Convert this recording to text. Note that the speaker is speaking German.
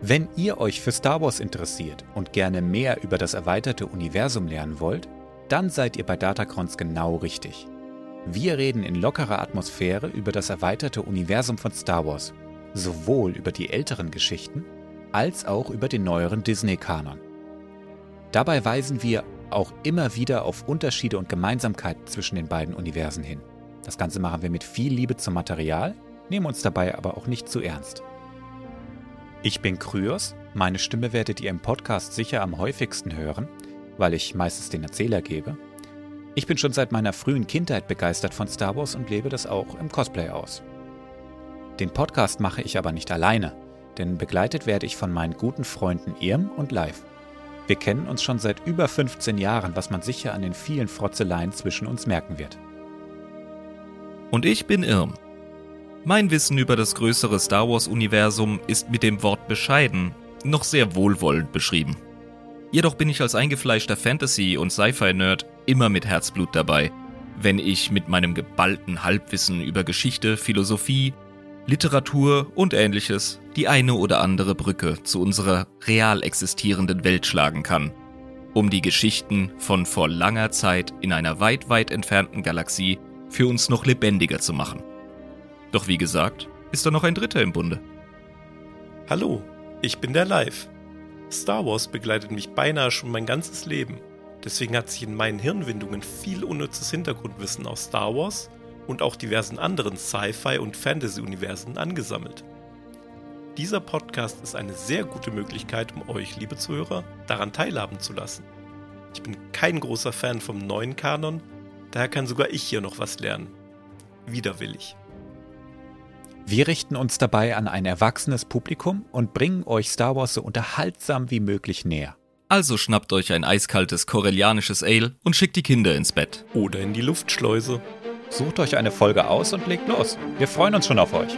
Wenn ihr euch für Star Wars interessiert und gerne mehr über das erweiterte Universum lernen wollt, dann seid ihr bei Datacrons genau richtig. Wir reden in lockerer Atmosphäre über das erweiterte Universum von Star Wars, sowohl über die älteren Geschichten als auch über den neueren Disney-Kanon. Dabei weisen wir auch immer wieder auf Unterschiede und Gemeinsamkeiten zwischen den beiden Universen hin. Das Ganze machen wir mit viel Liebe zum Material, nehmen uns dabei aber auch nicht zu ernst. Ich bin Kryos, meine Stimme werdet ihr im Podcast sicher am häufigsten hören, weil ich meistens den Erzähler gebe. Ich bin schon seit meiner frühen Kindheit begeistert von Star Wars und lebe das auch im Cosplay aus. Den Podcast mache ich aber nicht alleine, denn begleitet werde ich von meinen guten Freunden Irm und Live. Wir kennen uns schon seit über 15 Jahren, was man sicher an den vielen Frotzeleien zwischen uns merken wird. Und ich bin Irm, mein Wissen über das größere Star Wars-Universum ist mit dem Wort bescheiden noch sehr wohlwollend beschrieben. Jedoch bin ich als eingefleischter Fantasy- und Sci-Fi-Nerd immer mit Herzblut dabei, wenn ich mit meinem geballten Halbwissen über Geschichte, Philosophie, Literatur und ähnliches die eine oder andere Brücke zu unserer real existierenden Welt schlagen kann, um die Geschichten von vor langer Zeit in einer weit, weit entfernten Galaxie für uns noch lebendiger zu machen. Doch wie gesagt, ist da noch ein Dritter im Bunde. Hallo, ich bin der Live. Star Wars begleitet mich beinahe schon mein ganzes Leben. Deswegen hat sich in meinen Hirnwindungen viel unnützes Hintergrundwissen aus Star Wars und auch diversen anderen Sci-Fi- und Fantasy-Universen angesammelt. Dieser Podcast ist eine sehr gute Möglichkeit, um euch, liebe Zuhörer, daran teilhaben zu lassen. Ich bin kein großer Fan vom neuen Kanon, daher kann sogar ich hier noch was lernen. Widerwillig. Wir richten uns dabei an ein erwachsenes Publikum und bringen euch Star Wars so unterhaltsam wie möglich näher. Also schnappt euch ein eiskaltes korellianisches Ale und schickt die Kinder ins Bett. Oder in die Luftschleuse. Sucht euch eine Folge aus und legt los. Wir freuen uns schon auf euch.